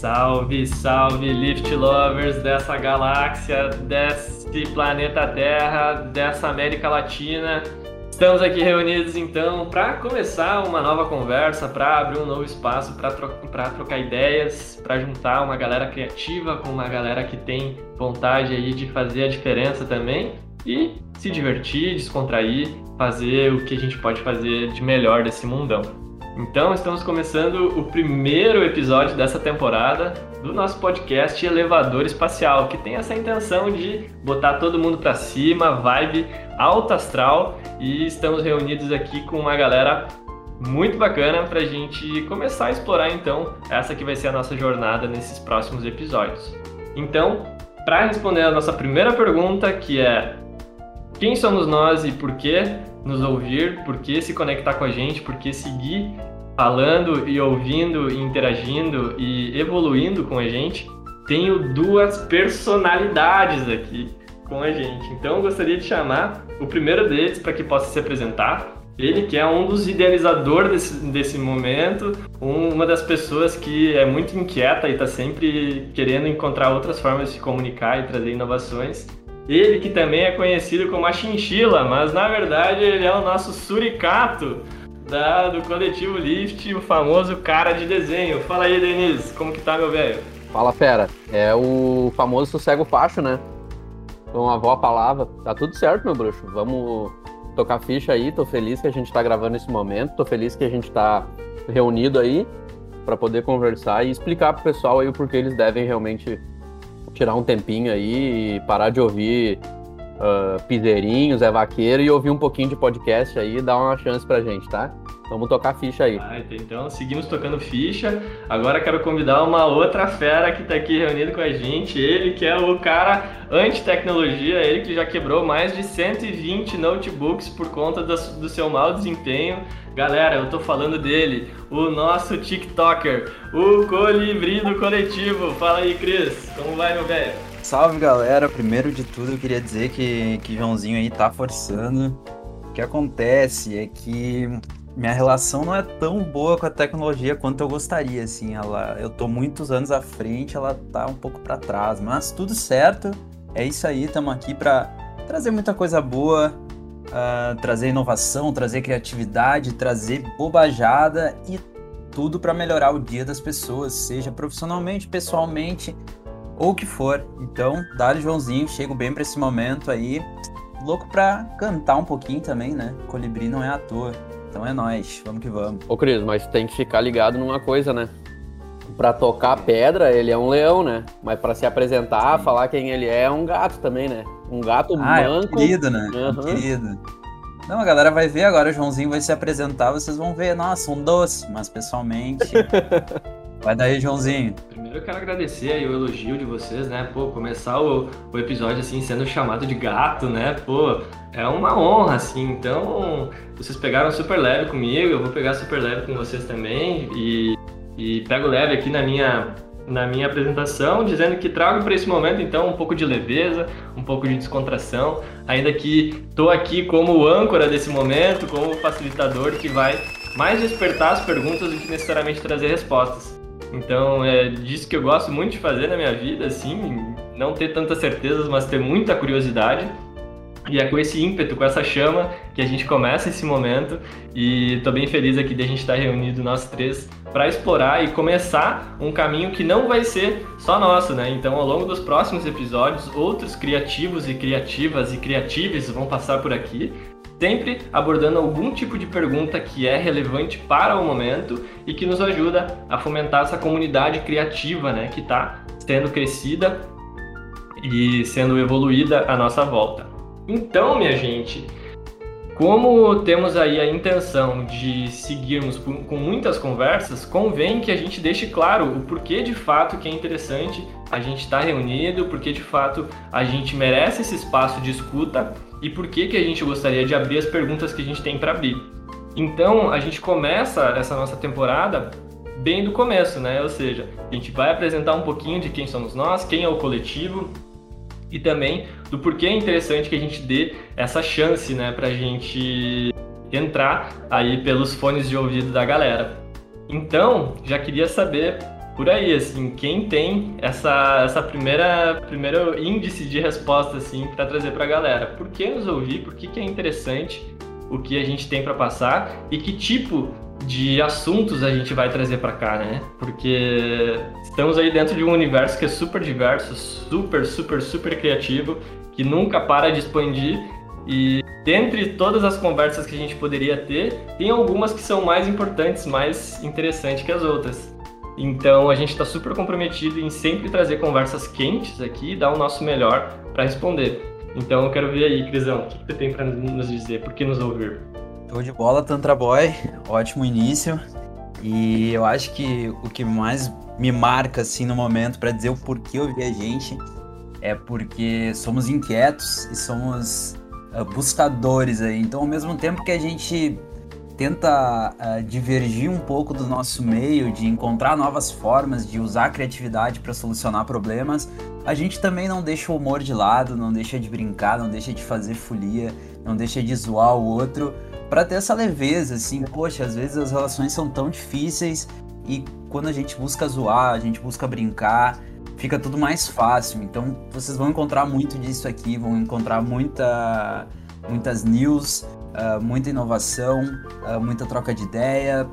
Salve, salve, Lift Lovers dessa galáxia, desse planeta Terra, dessa América Latina. Estamos aqui reunidos então para começar uma nova conversa, para abrir um novo espaço, para tro trocar ideias, para juntar uma galera criativa com uma galera que tem vontade aí de fazer a diferença também e se divertir, descontrair, fazer o que a gente pode fazer de melhor desse mundão. Então, estamos começando o primeiro episódio dessa temporada do nosso podcast Elevador Espacial, que tem essa intenção de botar todo mundo para cima, vibe alta astral, e estamos reunidos aqui com uma galera muito bacana para a gente começar a explorar então essa que vai ser a nossa jornada nesses próximos episódios. Então, para responder a nossa primeira pergunta, que é quem somos nós e por que nos ouvir, por que se conectar com a gente, por que seguir falando e ouvindo e interagindo e evoluindo com a gente, tenho duas personalidades aqui com a gente. Então eu gostaria de chamar o primeiro deles para que possa se apresentar. Ele que é um dos idealizadores desse, desse momento, um, uma das pessoas que é muito inquieta e está sempre querendo encontrar outras formas de se comunicar e trazer inovações. Ele que também é conhecido como a chinchila, mas na verdade ele é o nosso suricato da, do coletivo Lift, o famoso cara de desenho. Fala aí, Denise, como que tá, meu velho? Fala, fera. É o famoso sossego facho, né? Com a avó a palavra. Tá tudo certo, meu bruxo. Vamos tocar ficha aí. Tô feliz que a gente tá gravando esse momento. Tô feliz que a gente tá reunido aí para poder conversar e explicar pro pessoal aí o porquê eles devem realmente tirar um tempinho aí e parar de ouvir uh, Piseirinho, Zé Vaqueiro e ouvir um pouquinho de podcast aí e dar uma chance pra gente, tá? Vamos tocar ficha aí. Ah, então, seguimos tocando ficha. Agora quero convidar uma outra fera que está aqui reunido com a gente. Ele que é o cara anti-tecnologia, ele que já quebrou mais de 120 notebooks por conta do seu mau desempenho. Galera, eu tô falando dele, o nosso TikToker, o colibri do coletivo. Fala aí, Cris, como vai, meu velho? Salve, galera. Primeiro de tudo, eu queria dizer que, que Joãozinho aí tá forçando. O que acontece é que minha relação não é tão boa com a tecnologia quanto eu gostaria, assim, ela, eu tô muitos anos à frente, ela tá um pouco para trás, mas tudo certo, é isso aí, estamos aqui para trazer muita coisa boa, uh, trazer inovação, trazer criatividade, trazer bobajada e tudo para melhorar o dia das pessoas, seja profissionalmente, pessoalmente ou o que for. Então, Dário Joãozinho, chego bem para esse momento aí, louco para cantar um pouquinho também, né? Colibri não é à toa. Então é nós, vamos que vamos. Ô Cris, mas tem que ficar ligado numa coisa, né? Pra tocar pedra, ele é um leão, né? Mas para se apresentar, Sim. falar quem ele é, é um gato também, né? Um gato ah, manco. É um querido, né? Uhum. Um querido. Não, a galera vai ver agora, o Joãozinho vai se apresentar, vocês vão ver, nossa, um doce, mas pessoalmente. vai daí, Joãozinho. Primeiro eu quero agradecer aí o elogio de vocês, né? Pô, começar o, o episódio assim, sendo chamado de gato, né? Pô, é uma honra, assim. Então, vocês pegaram super leve comigo, eu vou pegar super leve com vocês também. E, e pego leve aqui na minha, na minha apresentação, dizendo que trago para esse momento, então, um pouco de leveza, um pouco de descontração. Ainda que estou aqui como âncora desse momento, como facilitador que vai mais despertar as perguntas do que necessariamente trazer respostas. Então, é disso que eu gosto muito de fazer na minha vida, assim, não ter tantas certezas, mas ter muita curiosidade. E é com esse ímpeto, com essa chama, que a gente começa esse momento. E estou bem feliz aqui de a gente estar reunido nós três para explorar e começar um caminho que não vai ser só nosso, né? Então, ao longo dos próximos episódios, outros criativos e criativas e criatives vão passar por aqui, sempre abordando algum tipo de pergunta que é relevante para o momento e que nos ajuda a fomentar essa comunidade criativa, né? Que está sendo crescida e sendo evoluída à nossa volta. Então, minha gente, como temos aí a intenção de seguirmos com muitas conversas, convém que a gente deixe claro o porquê de fato que é interessante a gente estar tá reunido, porque de fato a gente merece esse espaço de escuta e por que que a gente gostaria de abrir as perguntas que a gente tem para abrir. Então, a gente começa essa nossa temporada bem do começo, né? Ou seja, a gente vai apresentar um pouquinho de quem somos nós, quem é o coletivo, e também do porquê é interessante que a gente dê essa chance, né, para a gente entrar aí pelos fones de ouvido da galera. Então, já queria saber por aí, assim, quem tem essa, essa primeira primeiro índice de resposta, assim, para trazer para a galera. Por que nos ouvir? Por que, que é interessante o que a gente tem para passar e que tipo de assuntos a gente vai trazer para cá, né? Porque estamos aí dentro de um universo que é super diverso, super, super, super criativo, que nunca para de expandir e dentre todas as conversas que a gente poderia ter, tem algumas que são mais importantes, mais interessantes que as outras. Então a gente está super comprometido em sempre trazer conversas quentes aqui e dar o nosso melhor para responder. Então eu quero ver aí, Crisão, o que você tem para nos dizer? Por que nos ouvir? Show de bola, Tantra Boy. Ótimo início. E eu acho que o que mais me marca assim no momento para dizer o porquê ouvir a gente é porque somos inquietos e somos uh, buscadores aí. Então, ao mesmo tempo que a gente tenta uh, divergir um pouco do nosso meio, de encontrar novas formas de usar a criatividade para solucionar problemas, a gente também não deixa o humor de lado, não deixa de brincar, não deixa de fazer folia, não deixa de zoar o outro, para ter essa leveza, assim, poxa, às vezes as relações são tão difíceis e quando a gente busca zoar, a gente busca brincar, fica tudo mais fácil. Então vocês vão encontrar muito disso aqui, vão encontrar muita, muitas news, uh, muita inovação, uh, muita troca de ideia,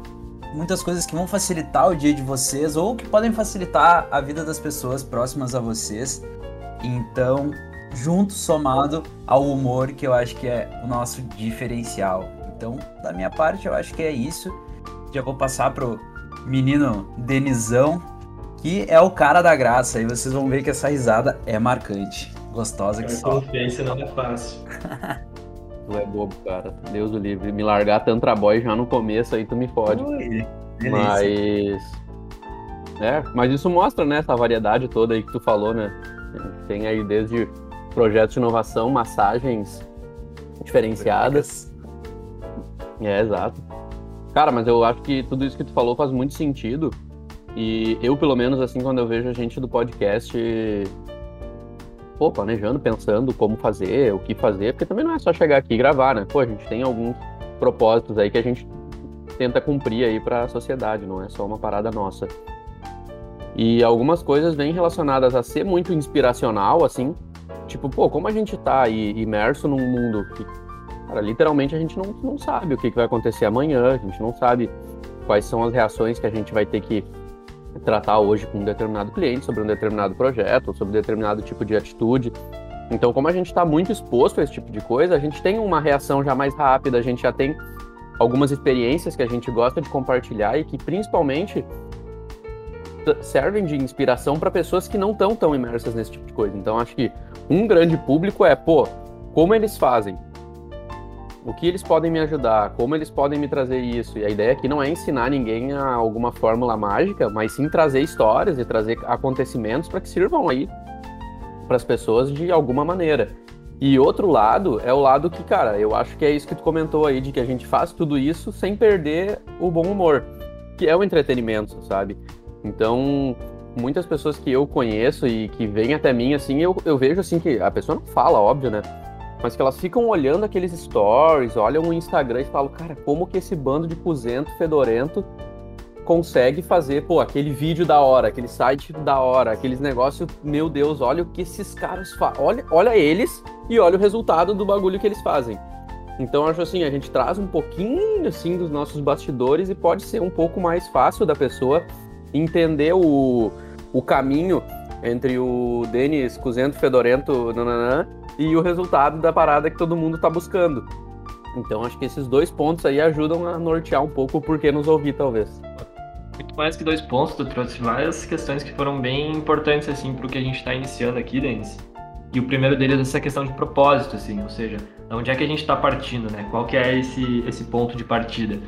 muitas coisas que vão facilitar o dia de vocês ou que podem facilitar a vida das pessoas próximas a vocês. Então, junto somado ao humor, que eu acho que é o nosso diferencial. Então, da minha parte, eu acho que é isso. Já vou passar pro menino Denizão, que é o cara da graça. E vocês vão ver que essa risada é marcante. Gostosa que só. Confiança não é fácil. tu é bobo, cara. Deus o livre. Me largar Tantra Boy já no começo aí tu me fode. Ui, mas. É, mas isso mostra, né, essa variedade toda aí que tu falou, né? Tem aí desde projetos de inovação, massagens diferenciadas. É, exato. Cara, mas eu acho que tudo isso que tu falou faz muito sentido. E eu, pelo menos, assim, quando eu vejo a gente do podcast, pô, planejando, pensando como fazer, o que fazer, porque também não é só chegar aqui e gravar, né? Pô, a gente tem alguns propósitos aí que a gente tenta cumprir aí para a sociedade, não é só uma parada nossa. E algumas coisas vêm relacionadas a ser muito inspiracional, assim, tipo, pô, como a gente tá aí imerso num mundo que Cara, literalmente a gente não, não sabe o que, que vai acontecer amanhã, a gente não sabe quais são as reações que a gente vai ter que tratar hoje com um determinado cliente, sobre um determinado projeto, sobre um determinado tipo de atitude. Então, como a gente está muito exposto a esse tipo de coisa, a gente tem uma reação já mais rápida, a gente já tem algumas experiências que a gente gosta de compartilhar e que principalmente servem de inspiração para pessoas que não estão tão imersas nesse tipo de coisa. Então, acho que um grande público é, pô, como eles fazem? O que eles podem me ajudar, como eles podem me trazer isso. E a ideia aqui não é ensinar ninguém a alguma fórmula mágica, mas sim trazer histórias e trazer acontecimentos para que sirvam aí para as pessoas de alguma maneira. E outro lado é o lado que, cara, eu acho que é isso que tu comentou aí, de que a gente faz tudo isso sem perder o bom humor, que é o entretenimento, sabe? Então, muitas pessoas que eu conheço e que vêm até mim, assim, eu, eu vejo assim que a pessoa não fala, óbvio, né? Mas que elas ficam olhando aqueles stories, olham o Instagram e falam, cara, como que esse bando de cuzento, fedorento consegue fazer, pô, aquele vídeo da hora, aquele site da hora, aqueles negócios, meu Deus, olha o que esses caras fazem, olha, olha eles e olha o resultado do bagulho que eles fazem. Então acho assim, a gente traz um pouquinho assim dos nossos bastidores e pode ser um pouco mais fácil da pessoa entender o, o caminho entre o Denis Cuzento Fedorento nananã, e o resultado da parada que todo mundo está buscando. Então acho que esses dois pontos aí ajudam a nortear um pouco o porquê nos ouvir, talvez. Muito mais que dois pontos, tu trouxe várias questões que foram bem importantes assim para o que a gente está iniciando aqui, Denis. E o primeiro deles é essa questão de propósito, assim, ou seja, de onde é que a gente está partindo, né? Qual que é esse, esse ponto de partida?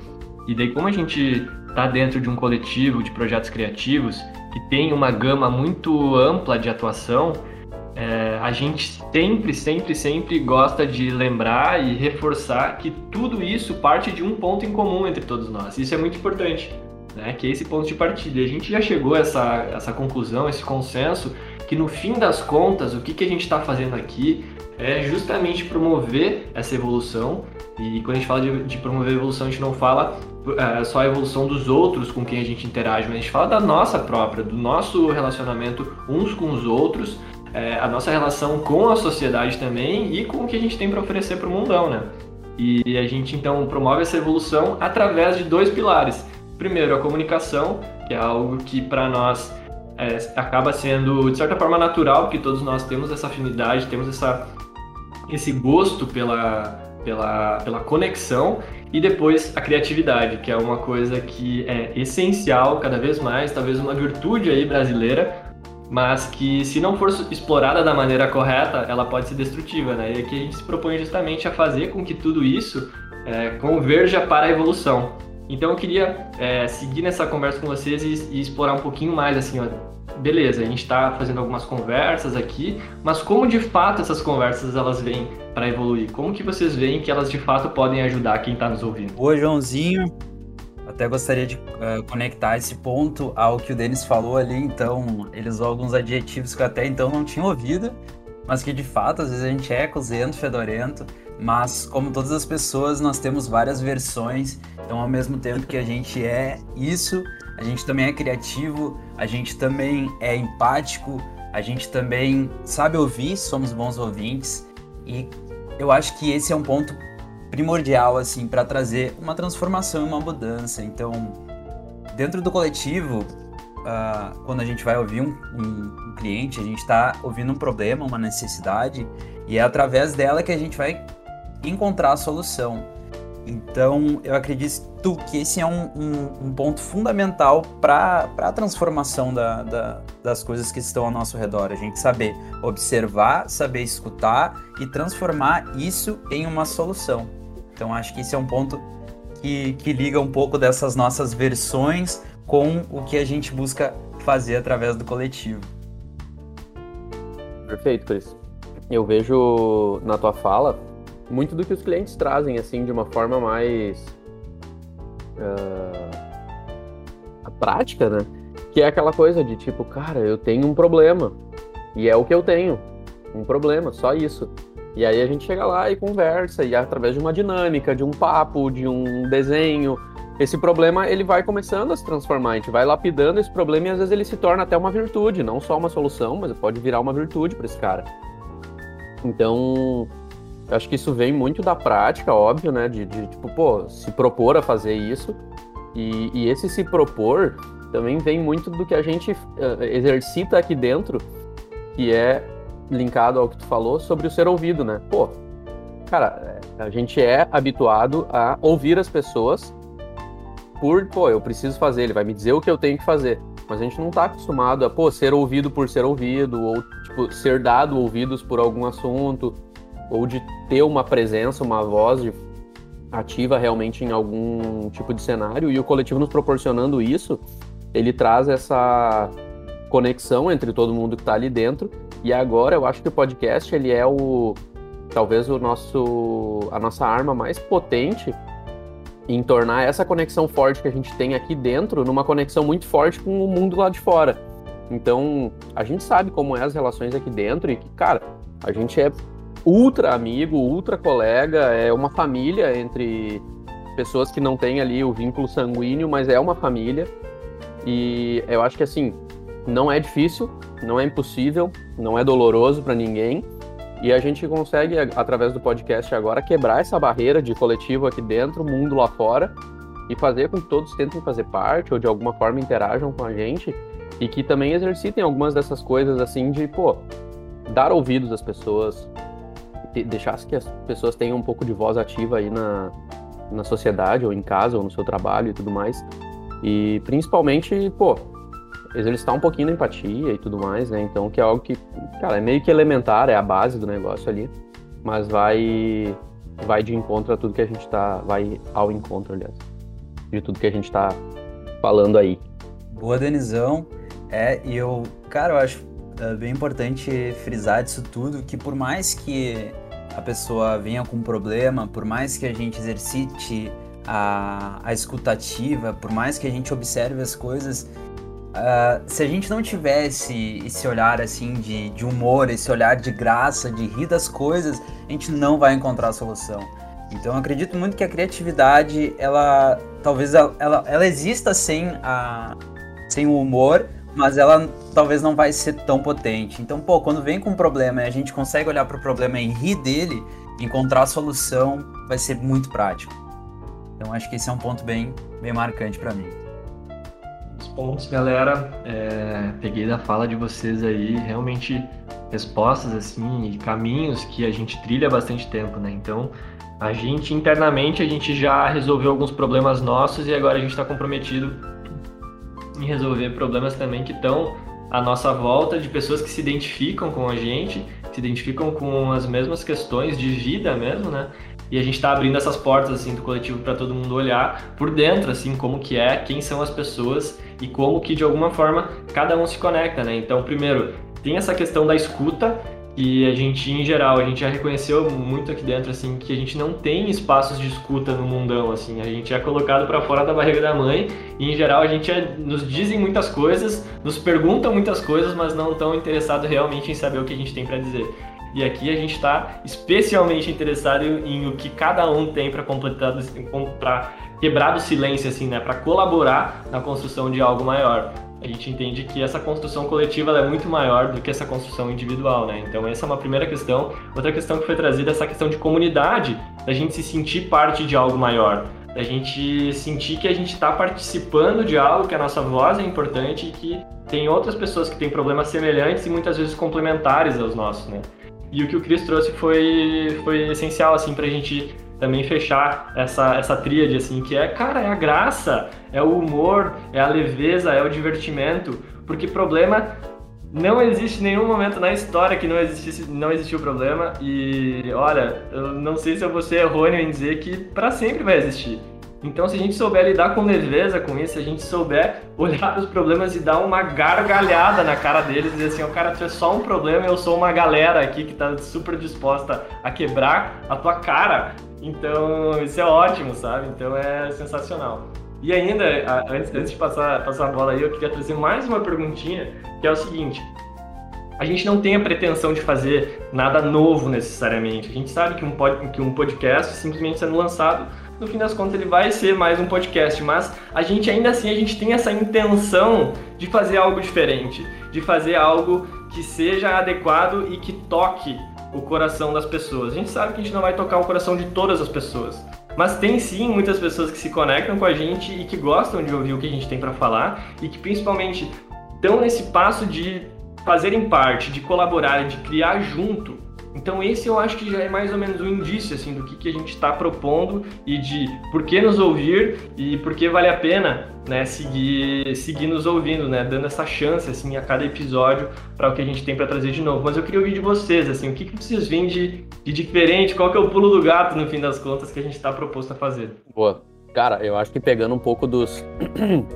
E daí, como a gente está dentro de um coletivo de projetos criativos que tem uma gama muito ampla de atuação, é, a gente sempre, sempre, sempre gosta de lembrar e reforçar que tudo isso parte de um ponto em comum entre todos nós. Isso é muito importante, né? Que é esse ponto de partida. A gente já chegou a essa, essa conclusão, esse consenso, que no fim das contas, o que, que a gente está fazendo aqui é justamente promover essa evolução E quando a gente fala de, de promover evolução, a gente não fala é, só a evolução dos outros com quem a gente interage, mas a gente fala da nossa própria, do nosso relacionamento uns com os outros, é, a nossa relação com a sociedade também e com o que a gente tem para oferecer para o mundão, né? E a gente então promove essa evolução através de dois pilares. Primeiro, a comunicação, que é algo que para nós é, acaba sendo de certa forma natural, porque todos nós temos essa afinidade, temos essa, esse gosto pela, pela, pela conexão e depois a criatividade, que é uma coisa que é essencial cada vez mais, talvez uma virtude aí brasileira, mas que se não for explorada da maneira correta, ela pode ser destrutiva, né? E aqui a gente se propõe justamente a fazer com que tudo isso é, converja para a evolução. Então eu queria é, seguir nessa conversa com vocês e, e, explorar um pouquinho mais assim, ó, beleza, a gente está fazendo algumas conversas aqui, mas como de fato essas conversas elas vêm para evoluir? Como que vocês veem que elas de fato podem ajudar quem está nos ouvindo? Oi, Joãozinho. Até gostaria de uh, conectar esse ponto ao que o Denis falou ali, então ele usou alguns adjetivos que eu até então não tinha ouvido, mas que de fato às vezes a gente é cozento, fedorento, mas como todas as pessoas nós temos várias versões, então ao mesmo tempo que a gente é isso, a gente também é criativo, a gente também é empático, a gente também sabe ouvir, somos bons ouvintes e eu acho que esse é um ponto primordial assim para trazer uma transformação e uma mudança. Então, dentro do coletivo, uh, quando a gente vai ouvir um, um, um cliente, a gente está ouvindo um problema, uma necessidade, e é através dela que a gente vai encontrar a solução. Então, eu acredito que esse é um, um, um ponto fundamental para a transformação da, da, das coisas que estão ao nosso redor. A gente saber observar, saber escutar e transformar isso em uma solução. Então acho que esse é um ponto que, que liga um pouco dessas nossas versões com o que a gente busca fazer através do coletivo. Perfeito, Cris. Eu vejo na tua fala muito do que os clientes trazem, assim, de uma forma mais uh, prática, né? Que é aquela coisa de tipo, cara, eu tenho um problema e é o que eu tenho, um problema, só isso. E aí a gente chega lá e conversa, e através de uma dinâmica, de um papo, de um desenho, esse problema ele vai começando a se transformar, a gente vai lapidando esse problema e às vezes ele se torna até uma virtude, não só uma solução, mas pode virar uma virtude para esse cara. Então, eu acho que isso vem muito da prática, óbvio, né? De, de tipo, pô, se propor a fazer isso. E, e, esse se propor também vem muito do que a gente uh, exercita aqui dentro, que é linkado ao que tu falou sobre o ser ouvido, né? Pô, cara, a gente é habituado a ouvir as pessoas por, pô, eu preciso fazer, ele vai me dizer o que eu tenho que fazer. Mas a gente não tá acostumado a, pô, ser ouvido por ser ouvido, ou, tipo, ser dado ouvidos por algum assunto, ou de ter uma presença, uma voz ativa realmente em algum tipo de cenário. E o coletivo nos proporcionando isso, ele traz essa conexão entre todo mundo que tá ali dentro e agora eu acho que o podcast ele é o talvez o nosso a nossa arma mais potente em tornar essa conexão forte que a gente tem aqui dentro numa conexão muito forte com o mundo lá de fora. Então, a gente sabe como é as relações aqui dentro e que, cara, a gente é ultra amigo, ultra colega, é uma família entre pessoas que não têm ali o vínculo sanguíneo, mas é uma família. E eu acho que assim, não é difícil, não é impossível, não é doloroso para ninguém. E a gente consegue, através do podcast agora, quebrar essa barreira de coletivo aqui dentro, mundo lá fora, e fazer com que todos tentem fazer parte ou de alguma forma interajam com a gente e que também exercitem algumas dessas coisas assim de, pô, dar ouvidos às pessoas, deixar que as pessoas tenham um pouco de voz ativa aí na, na sociedade ou em casa ou no seu trabalho e tudo mais. E principalmente, pô, exercitar um pouquinho da empatia e tudo mais, né? Então, que é algo que, cara, é meio que elementar, é a base do negócio ali, mas vai vai de encontro a tudo que a gente tá, vai ao encontro, aliás, de tudo que a gente tá falando aí. Boa, Denizão. É, e eu, cara, eu acho é bem importante frisar disso tudo que por mais que a pessoa venha com um problema, por mais que a gente exercite a, a escutativa, por mais que a gente observe as coisas, Uh, se a gente não tivesse esse olhar assim de, de humor, esse olhar de graça, de rir das coisas, a gente não vai encontrar a solução. Então eu acredito muito que a criatividade, ela talvez ela, ela, ela exista sem, a, sem o humor, mas ela talvez não vai ser tão potente. Então, pô, quando vem com um problema e a gente consegue olhar para o problema e rir dele, encontrar a solução, vai ser muito prático. Então acho que esse é um ponto bem, bem marcante para mim. Os pontos, galera, é, peguei da fala de vocês aí, realmente respostas assim e caminhos que a gente trilha há bastante tempo, né? Então, a gente internamente a gente já resolveu alguns problemas nossos e agora a gente está comprometido em resolver problemas também que estão à nossa volta de pessoas que se identificam com a gente, se identificam com as mesmas questões de vida mesmo, né? E a gente está abrindo essas portas assim do coletivo para todo mundo olhar por dentro, assim, como que é, quem são as pessoas e como que de alguma forma cada um se conecta, né? Então, primeiro, tem essa questão da escuta e a gente, em geral, a gente já reconheceu muito aqui dentro, assim, que a gente não tem espaços de escuta no mundão, assim. A gente é colocado para fora da barriga da mãe e, em geral, a gente é, nos dizem muitas coisas, nos perguntam muitas coisas, mas não estão interessados realmente em saber o que a gente tem para dizer. E aqui a gente está especialmente interessado em, em, o que cada um tem para completar, para quebrar o silêncio, assim, né? Para colaborar na construção de algo maior a gente entende que essa construção coletiva é muito maior do que essa construção individual, né? Então essa é uma primeira questão. Outra questão que foi trazida é essa questão de comunidade, da gente se sentir parte de algo maior, da gente sentir que a gente está participando de algo, que a nossa voz é importante e que tem outras pessoas que têm problemas semelhantes e muitas vezes complementares aos nossos, né? E o que o Cris trouxe foi, foi essencial, assim, para a gente também fechar essa, essa tríade, assim, que é, cara, é a graça, é o humor, é a leveza, é o divertimento, porque problema não existe nenhum momento na história que não, existisse, não existiu problema e, olha, eu não sei se eu vou ser errôneo em dizer que para sempre vai existir. Então, se a gente souber lidar com leveza com isso, se a gente souber olhar para os problemas e dar uma gargalhada na cara deles e dizer assim, o oh, cara, tu é só um problema, eu sou uma galera aqui que está super disposta a quebrar a tua cara, então, isso é ótimo, sabe? Então é sensacional. E ainda, antes, antes de passar, passar a bola aí, eu queria trazer mais uma perguntinha, que é o seguinte. A gente não tem a pretensão de fazer nada novo necessariamente. A gente sabe que um, pod, que um podcast simplesmente sendo lançado, no fim das contas ele vai ser mais um podcast, mas a gente ainda assim a gente tem essa intenção de fazer algo diferente, de fazer algo que seja adequado e que toque o coração das pessoas. A gente sabe que a gente não vai tocar o coração de todas as pessoas, mas tem sim muitas pessoas que se conectam com a gente e que gostam de ouvir o que a gente tem para falar e que principalmente estão nesse passo de fazerem parte, de colaborar, de criar junto então esse eu acho que já é mais ou menos um indício assim do que, que a gente está propondo e de por que nos ouvir e por que vale a pena né, seguir, seguir nos ouvindo, né, dando essa chance assim a cada episódio para o que a gente tem para trazer de novo. Mas eu queria ouvir de vocês assim, o que, que vocês veem de, de diferente, qual que é o pulo do gato no fim das contas que a gente está proposto a fazer. Boa, cara, eu acho que pegando um pouco dos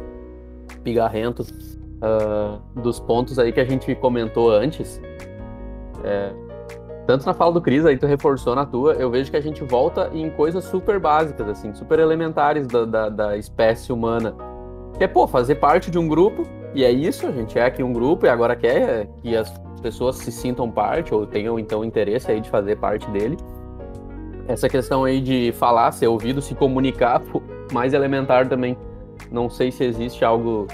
pigarrentos uh, dos pontos aí que a gente comentou antes. É, tanto na fala do Cris, aí tu reforçou na tua, eu vejo que a gente volta em coisas super básicas, assim, super elementares da, da, da espécie humana. Que é, pô, fazer parte de um grupo, e é isso, a gente é aqui um grupo e agora quer que as pessoas se sintam parte, ou tenham então interesse aí de fazer parte dele. Essa questão aí de falar, ser ouvido, se comunicar, mais elementar também. Não sei se existe algo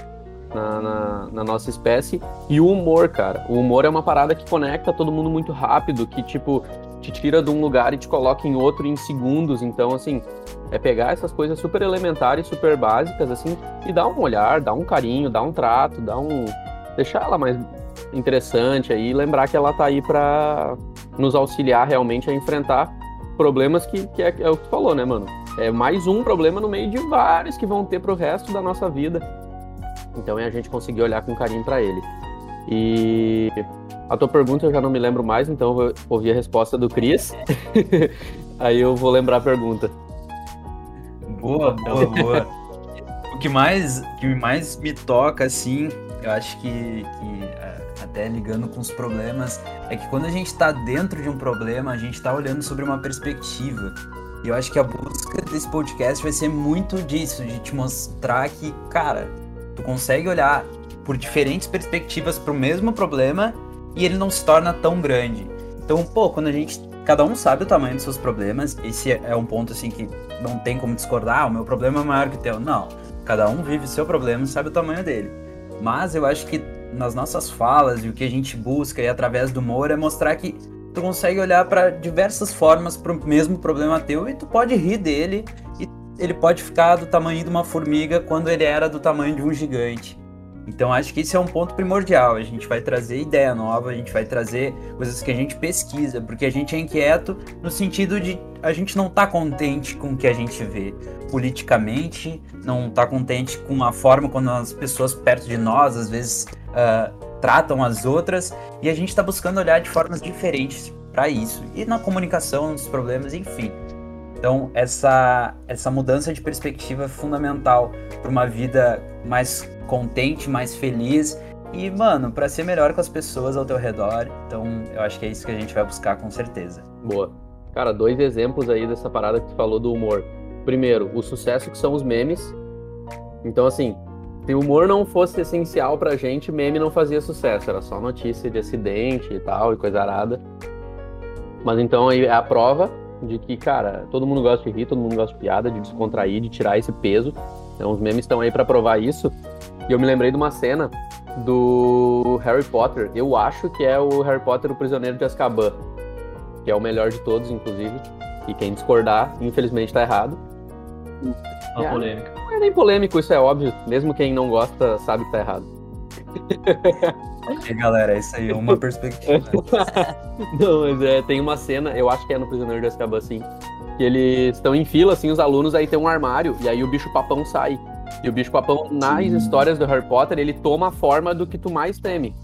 na, na, na, nossa espécie. E o humor, cara. O humor é uma parada que conecta todo mundo muito rápido, que, tipo, te tira de um lugar e te coloca em outro em segundos. Então, assim, é pegar essas coisas super elementares, super básicas, assim, e dar um olhar, dar um carinho, dar um trato, dar um. deixar ela mais interessante aí, lembrar que ela tá aí para nos auxiliar realmente a enfrentar problemas que, que é, é o que tu falou, né, mano? É mais um problema no meio de vários que vão ter pro resto da nossa vida. Então a gente conseguiu olhar com carinho para ele. E a tua pergunta eu já não me lembro mais, então eu vou ouvir a resposta do Cris. Aí eu vou lembrar a pergunta. Boa, boa, boa. o que mais, que mais me toca, assim, eu acho que, que é, até ligando com os problemas, é que quando a gente está dentro de um problema, a gente está olhando sobre uma perspectiva. E eu acho que a busca desse podcast vai ser muito disso, de te mostrar que, cara, Tu consegue olhar por diferentes perspectivas para o mesmo problema e ele não se torna tão grande. Então, pô, quando a gente cada um sabe o tamanho dos seus problemas. Esse é um ponto assim que não tem como discordar, ah, o meu problema é maior que o teu. Não. Cada um vive seu problema e sabe o tamanho dele. Mas eu acho que nas nossas falas e o que a gente busca e através do humor é mostrar que tu consegue olhar para diversas formas para o mesmo problema teu e tu pode rir dele e ele pode ficar do tamanho de uma formiga quando ele era do tamanho de um gigante. Então acho que esse é um ponto primordial. A gente vai trazer ideia nova, a gente vai trazer coisas que a gente pesquisa, porque a gente é inquieto no sentido de a gente não tá contente com o que a gente vê politicamente, não tá contente com a forma quando as pessoas perto de nós às vezes uh, tratam as outras, e a gente está buscando olhar de formas diferentes para isso. E na comunicação, nos problemas, enfim. Então, essa, essa mudança de perspectiva é fundamental para uma vida mais contente, mais feliz e, mano, para ser melhor com as pessoas ao teu redor. Então, eu acho que é isso que a gente vai buscar com certeza. Boa. Cara, dois exemplos aí dessa parada que tu falou do humor. Primeiro, o sucesso que são os memes. Então, assim, se o humor não fosse essencial pra gente, meme não fazia sucesso. Era só notícia de acidente e tal, e coisa arada. Mas então aí é a prova de que, cara, todo mundo gosta de rir, todo mundo gosta de piada, de descontrair, de tirar esse peso. Então os memes estão aí para provar isso. E eu me lembrei de uma cena do Harry Potter. Eu acho que é o Harry Potter, o Prisioneiro de Azkaban. Que é o melhor de todos, inclusive. E quem discordar, infelizmente, tá errado. Uma é, polêmica. Não é nem polêmico, isso é óbvio. Mesmo quem não gosta sabe que tá errado. Ok, galera, isso aí é uma perspectiva. não, mas é, tem uma cena, eu acho que é no Prisioneiro de Azkaban, assim, que eles estão em fila, assim, os alunos, aí tem um armário, e aí o bicho-papão sai. E o bicho-papão, nas Sim. histórias do Harry Potter, ele toma a forma do que tu mais teme.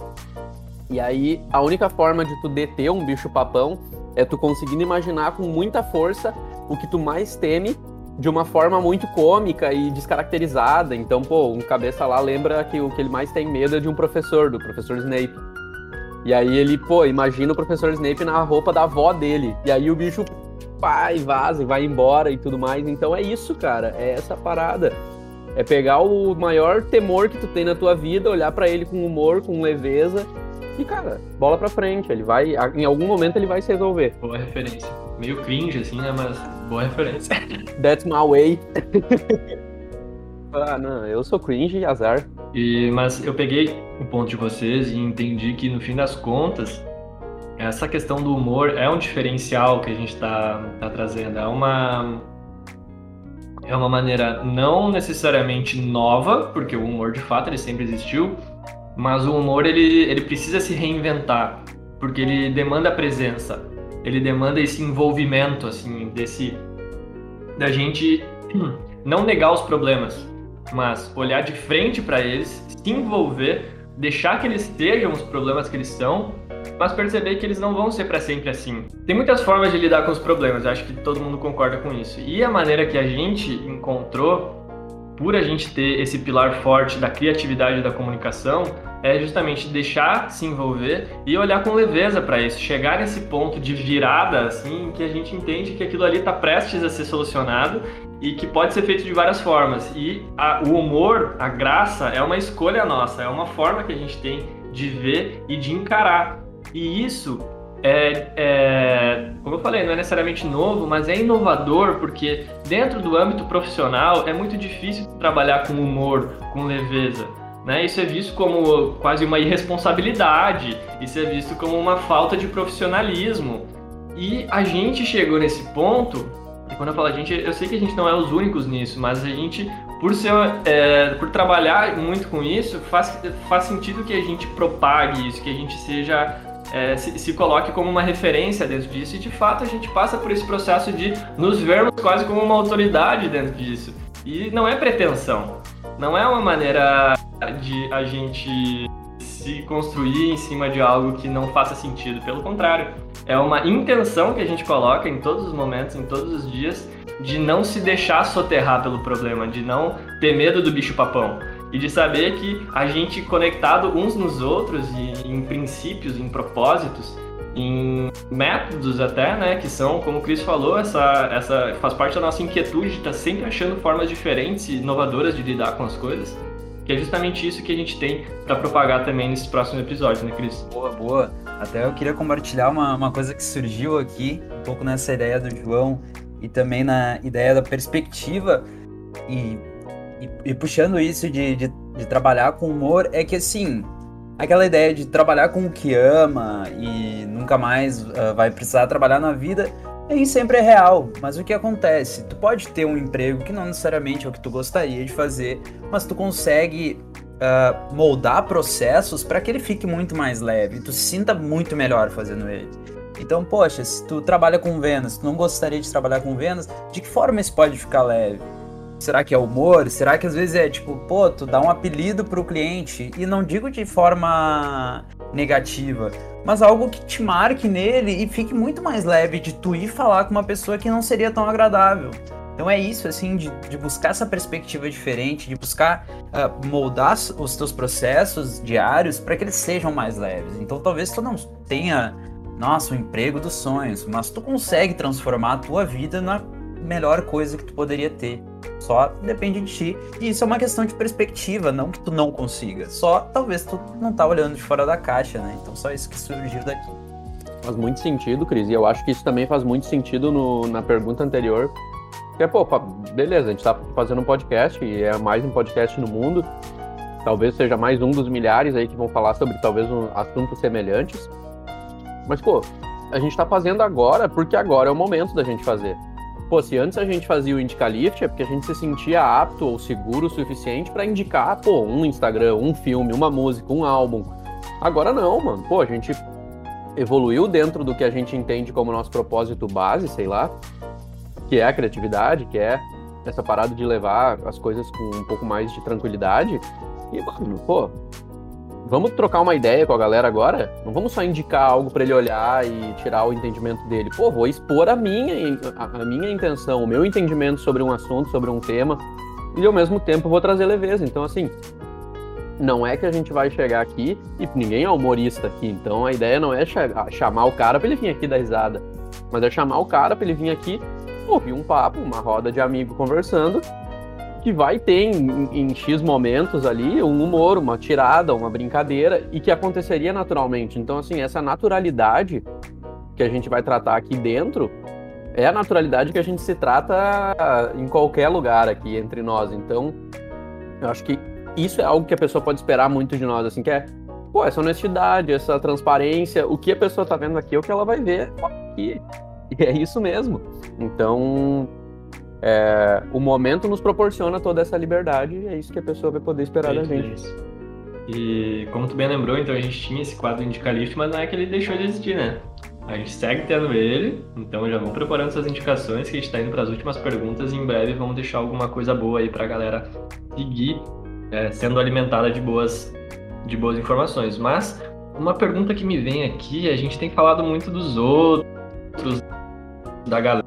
E aí, a única forma de tu deter um bicho-papão é tu conseguindo imaginar com muita força o que tu mais teme de uma forma muito cômica e descaracterizada. Então, pô, um cabeça lá lembra que o que ele mais tem medo é de um professor, do professor Snape. E aí ele, pô, imagina o professor Snape na roupa da avó dele. E aí o bicho vai, vaza e vai embora e tudo mais. Então é isso, cara. É essa parada. É pegar o maior temor que tu tem na tua vida, olhar para ele com humor, com leveza e, cara, bola pra frente. Ele vai, em algum momento ele vai se resolver. Boa referência. Meio cringe, assim, né? Mas boa referência. That's my way. ah, não, eu sou cringe, azar. E, mas eu peguei o ponto de vocês e entendi que, no fim das contas, essa questão do humor é um diferencial que a gente está tá trazendo. É uma, é uma maneira não necessariamente nova, porque o humor de fato ele sempre existiu, mas o humor ele, ele precisa se reinventar, porque ele demanda presença, ele demanda esse envolvimento, assim, desse da gente não negar os problemas, mas olhar de frente para eles, se envolver, deixar que eles sejam os problemas que eles são, mas perceber que eles não vão ser para sempre assim. Tem muitas formas de lidar com os problemas, acho que todo mundo concorda com isso. E a maneira que a gente encontrou por a gente ter esse pilar forte da criatividade e da comunicação, é justamente deixar se envolver e olhar com leveza para isso, chegar nesse ponto de virada, assim, que a gente entende que aquilo ali está prestes a ser solucionado e que pode ser feito de várias formas. E a, o humor, a graça, é uma escolha nossa, é uma forma que a gente tem de ver e de encarar. E isso é, é, como eu falei, não é necessariamente novo, mas é inovador porque dentro do âmbito profissional é muito difícil trabalhar com humor, com leveza. Né? Isso é visto como quase uma irresponsabilidade, isso é visto como uma falta de profissionalismo. E a gente chegou nesse ponto, e quando eu falo a gente, eu sei que a gente não é os únicos nisso, mas a gente, por, ser, é, por trabalhar muito com isso, faz, faz sentido que a gente propague isso, que a gente seja é, se, se, coloque como uma referência dentro disso. E de fato a gente passa por esse processo de nos vermos quase como uma autoridade dentro disso. E não é pretensão, não é uma maneira de a gente se construir em cima de algo que não faça sentido, pelo contrário, é uma intenção que a gente coloca em todos os momentos, em todos os dias, de não se deixar soterrar pelo problema, de não ter medo do bicho papão e de saber que a gente conectado uns nos outros e em princípios, em propósitos, em métodos até, né, que são, como o Cris falou, essa, essa faz parte da nossa inquietude de estar tá sempre achando formas diferentes e inovadoras de lidar com as coisas, que é justamente isso que a gente tem para propagar também nesses próximos episódios, né, Cris? Boa, boa. Até eu queria compartilhar uma, uma coisa que surgiu aqui, um pouco nessa ideia do João e também na ideia da perspectiva e, e, e puxando isso de, de, de, trabalhar com humor, é que assim, aquela ideia de trabalhar com o que ama e nunca mais uh, vai precisar trabalhar na vida, nem sempre é real, mas o que acontece? Tu pode ter um emprego que não necessariamente é o que tu gostaria de fazer, mas tu consegue uh, moldar processos para que ele fique muito mais leve, tu se sinta muito melhor fazendo ele. Então, poxa, se tu trabalha com vendas, tu não gostaria de trabalhar com vendas, de que forma isso pode ficar leve? Será que é humor? Será que às vezes é tipo, pô, tu dá um apelido pro cliente e não digo de forma negativa, mas algo que te marque nele e fique muito mais leve de tu ir falar com uma pessoa que não seria tão agradável. Então é isso, assim, de, de buscar essa perspectiva diferente, de buscar uh, moldar os teus processos diários para que eles sejam mais leves. Então talvez tu não tenha, nossa, o um emprego dos sonhos, mas tu consegue transformar a tua vida na melhor coisa que tu poderia ter. Só depende de ti. E isso é uma questão de perspectiva, não que tu não consiga. Só talvez tu não tá olhando de fora da caixa, né? Então só isso que surgiu daqui. Faz muito sentido, Cris. E eu acho que isso também faz muito sentido no, na pergunta anterior. Que é, pô, beleza, a gente tá fazendo um podcast e é mais um podcast no mundo. Talvez seja mais um dos milhares aí que vão falar sobre talvez um, assuntos semelhantes. Mas, pô, a gente tá fazendo agora porque agora é o momento da gente fazer. Pô, se antes a gente fazia o Indicalift é porque a gente se sentia apto ou seguro o suficiente para indicar, pô, um Instagram, um filme, uma música, um álbum. Agora não, mano. Pô, a gente evoluiu dentro do que a gente entende como nosso propósito base, sei lá, que é a criatividade, que é essa parada de levar as coisas com um pouco mais de tranquilidade. E, mano, pô, vamos trocar uma ideia com a galera agora? Não vamos só indicar algo para ele olhar e tirar o entendimento dele. Pô, vou expor a minha, a, minha intenção, o meu entendimento sobre um assunto, sobre um tema, e ao mesmo tempo vou trazer leveza. Então, assim, não é que a gente vai chegar aqui e ninguém é humorista aqui, então a ideia não é chamar o cara para ele vir aqui dar risada, mas é chamar o cara para ele vir aqui ouvir um papo, uma roda de amigo conversando que vai ter em, em, X momentos ali um humor, uma tirada, uma brincadeira e que aconteceria naturalmente. Então, assim, essa naturalidade que a gente vai tratar aqui dentro é a naturalidade que a gente se trata em qualquer lugar aqui entre nós. Então, eu acho que isso é algo que a pessoa pode esperar muito de nós, assim, que é, pô, essa honestidade, essa transparência, o que a pessoa tá vendo aqui é o que ela vai ver aqui. E é isso mesmo. Então, é, o momento nos proporciona toda essa liberdade e é isso que a pessoa vai poder esperar Feito da gente. E como tu bem lembrou, então a gente tinha esse quadro Indicalist, mas não é que ele deixou de existir, né? A gente segue tendo ele, então já vão preparando essas indicações que a gente está indo para as últimas perguntas e em breve vamos deixar alguma coisa boa aí para a galera seguir, é, sendo alimentada de boas, de boas informações. Mas uma pergunta que me vem aqui, a gente tem falado muito dos outros, da galera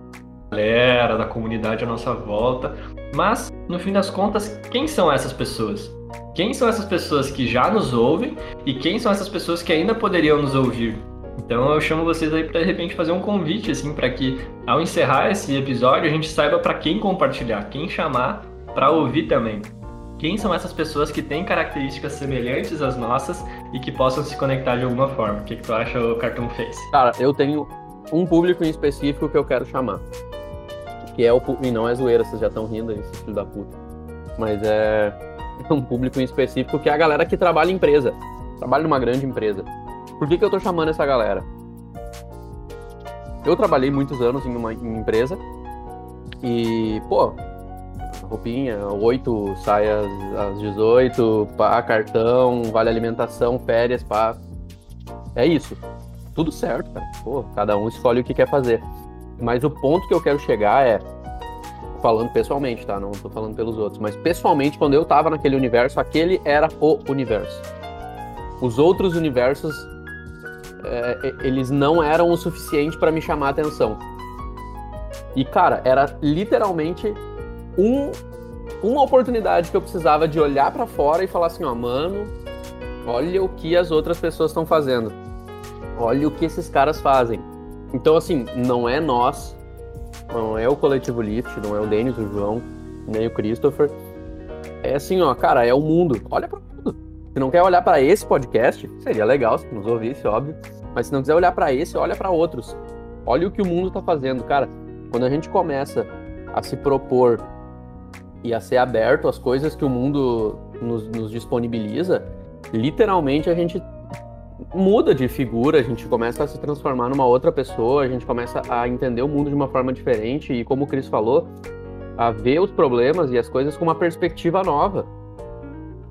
galera, da comunidade à nossa volta. Mas, no fim das contas, quem são essas pessoas? Quem são essas pessoas que já nos ouvem e quem são essas pessoas que ainda poderiam nos ouvir? Então eu chamo vocês aí para de repente fazer um convite assim para que ao encerrar esse episódio a gente saiba para quem compartilhar, quem chamar para ouvir também. Quem são essas pessoas que têm características semelhantes às nossas e que possam se conectar de alguma forma? O que, que tu acha, o Cartoon Face? Cara, eu tenho um público em específico que eu quero chamar que é o e não é zoeira, vocês já estão rindo aí, filho da puta. Mas é um público em específico que é a galera que trabalha em empresa, trabalha numa grande empresa. Por que, que eu tô chamando essa galera? Eu trabalhei muitos anos em uma em empresa e, pô, roupinha, oito saias às 18, pá, cartão, vale alimentação, férias, pá. É isso. Tudo certo, cara. Pô, cada um escolhe o que quer fazer. Mas o ponto que eu quero chegar é. Falando pessoalmente, tá? Não tô falando pelos outros. Mas pessoalmente, quando eu tava naquele universo, aquele era o universo. Os outros universos, é, eles não eram o suficiente para me chamar a atenção. E, cara, era literalmente um, uma oportunidade que eu precisava de olhar para fora e falar assim: ó, mano, olha o que as outras pessoas estão fazendo. Olha o que esses caras fazem. Então, assim, não é nós, não é o coletivo Lift, não é o Denis, o João, nem o Christopher. É assim, ó, cara, é o mundo. Olha para tudo. Se não quer olhar para esse podcast, seria legal se nos ouvisse, óbvio. Mas se não quiser olhar para esse, olha para outros. Olha o que o mundo está fazendo, cara. Quando a gente começa a se propor e a ser aberto às coisas que o mundo nos, nos disponibiliza, literalmente a gente muda de figura, a gente começa a se transformar numa outra pessoa, a gente começa a entender o mundo de uma forma diferente e, como o Cris falou, a ver os problemas e as coisas com uma perspectiva nova.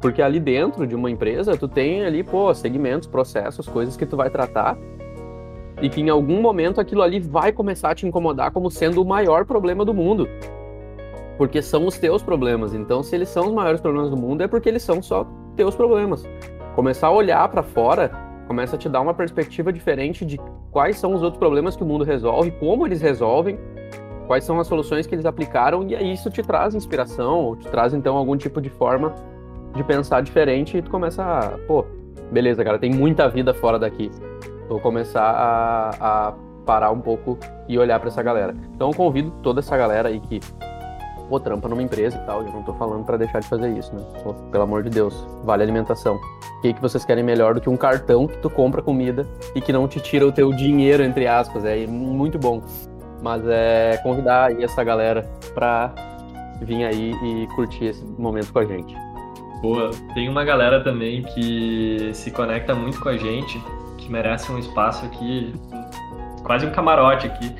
Porque ali dentro de uma empresa, tu tem ali, pô, segmentos, processos, coisas que tu vai tratar e que em algum momento aquilo ali vai começar a te incomodar como sendo o maior problema do mundo. Porque são os teus problemas. Então, se eles são os maiores problemas do mundo, é porque eles são só teus problemas. Começar a olhar para fora começa a te dar uma perspectiva diferente de quais são os outros problemas que o mundo resolve, como eles resolvem quais são as soluções que eles aplicaram, e aí isso te traz inspiração, ou te traz então algum tipo de forma de pensar diferente, e tu começa a, pô, beleza, cara, tem muita vida fora daqui. Vou começar a, a parar um pouco e olhar para essa galera. Então eu convido toda essa galera aí que pô, trampa numa empresa e tal, eu não tô falando para deixar de fazer isso, né? Pô, pelo amor de Deus, vale alimentação. O que, que vocês querem melhor do que um cartão que tu compra comida e que não te tira o teu dinheiro, entre aspas? É muito bom. Mas é convidar aí essa galera pra vir aí e curtir esse momento com a gente. Boa. Tem uma galera também que se conecta muito com a gente, que merece um espaço aqui, quase um camarote aqui,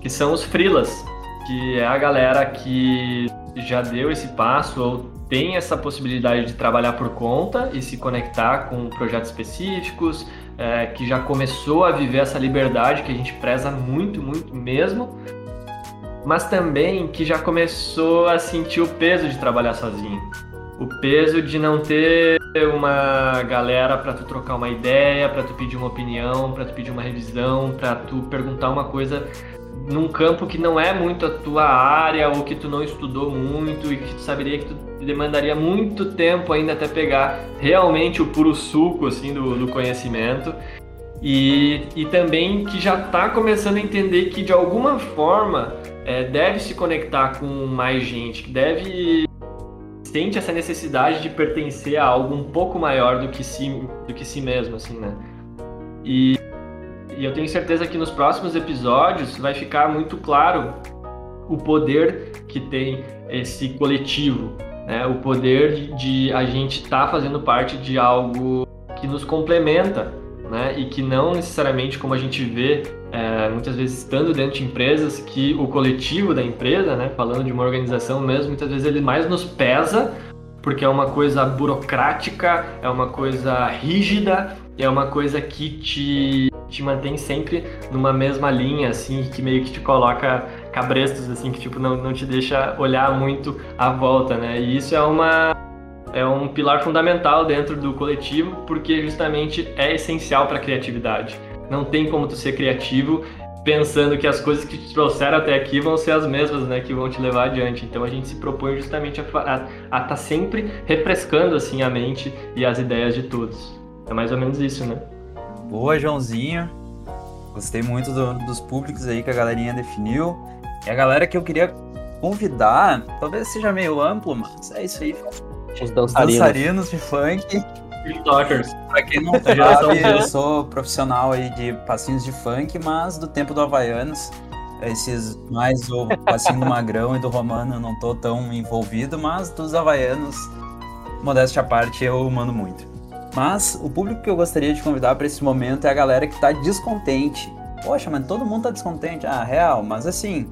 que são os frilas, que é a galera que já deu esse passo ou tem essa possibilidade de trabalhar por conta e se conectar com projetos específicos, é, que já começou a viver essa liberdade que a gente preza muito, muito mesmo, mas também que já começou a sentir o peso de trabalhar sozinho. O peso de não ter uma galera para tu trocar uma ideia, para tu pedir uma opinião, para tu pedir uma revisão, para tu perguntar uma coisa num campo que não é muito a tua área ou que tu não estudou muito e que tu saberia que tu demandaria muito tempo ainda até pegar realmente o puro suco assim do, do conhecimento e, e também que já está começando a entender que de alguma forma é, deve se conectar com mais gente, que deve sente essa necessidade de pertencer a algo um pouco maior do que si, do que si mesmo, assim, né? E, e eu tenho certeza que nos próximos episódios vai ficar muito claro o poder que tem esse coletivo, né? o poder de, de a gente estar tá fazendo parte de algo que nos complementa, né? E que não necessariamente como a gente vê é, muitas vezes estando dentro de empresas que o coletivo da empresa, né? Falando de uma organização mesmo, muitas vezes ele mais nos pesa porque é uma coisa burocrática, é uma coisa rígida, é uma coisa que te, te mantém sempre numa mesma linha, assim, que meio que te coloca cabrestos, assim, que tipo não, não te deixa olhar muito à volta, né? E isso é uma é um pilar fundamental dentro do coletivo, porque justamente é essencial para a criatividade. Não tem como tu ser criativo pensando que as coisas que te trouxeram até aqui vão ser as mesmas, né, que vão te levar adiante. Então a gente se propõe justamente a estar tá sempre refrescando assim a mente e as ideias de todos. É mais ou menos isso, né? Boa, Joãozinho. Gostei muito do, dos públicos aí que a galerinha definiu. E a galera que eu queria convidar, talvez seja meio amplo, mas é isso aí. Os dançarinos. dançarinos de funk. TikTokers. Pra quem não sabe, eu sou profissional aí de passinhos de funk, mas do tempo do Havaianos. Esses mais o passinho do Magrão e do Romano eu não tô tão envolvido, mas dos Havaianos, modéstia à parte, eu mando muito. Mas o público que eu gostaria de convidar para esse momento é a galera que tá descontente. Poxa, mas todo mundo tá descontente. Ah, real, mas assim,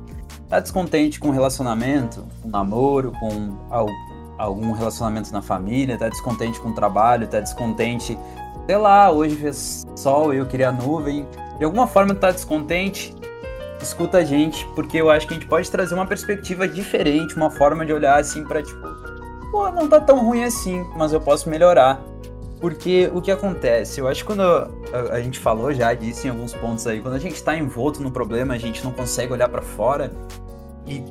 tá descontente com relacionamento, com namoro, com algum relacionamento na família, tá descontente com o trabalho, tá descontente, sei lá, hoje fez sol e eu queria nuvem. De alguma forma tá descontente, escuta a gente, porque eu acho que a gente pode trazer uma perspectiva diferente, uma forma de olhar assim para tipo, pô, não tá tão ruim assim, mas eu posso melhorar. Porque o que acontece? Eu acho que quando a, a gente falou já disso em alguns pontos aí, quando a gente está envolto no problema, a gente não consegue olhar para fora e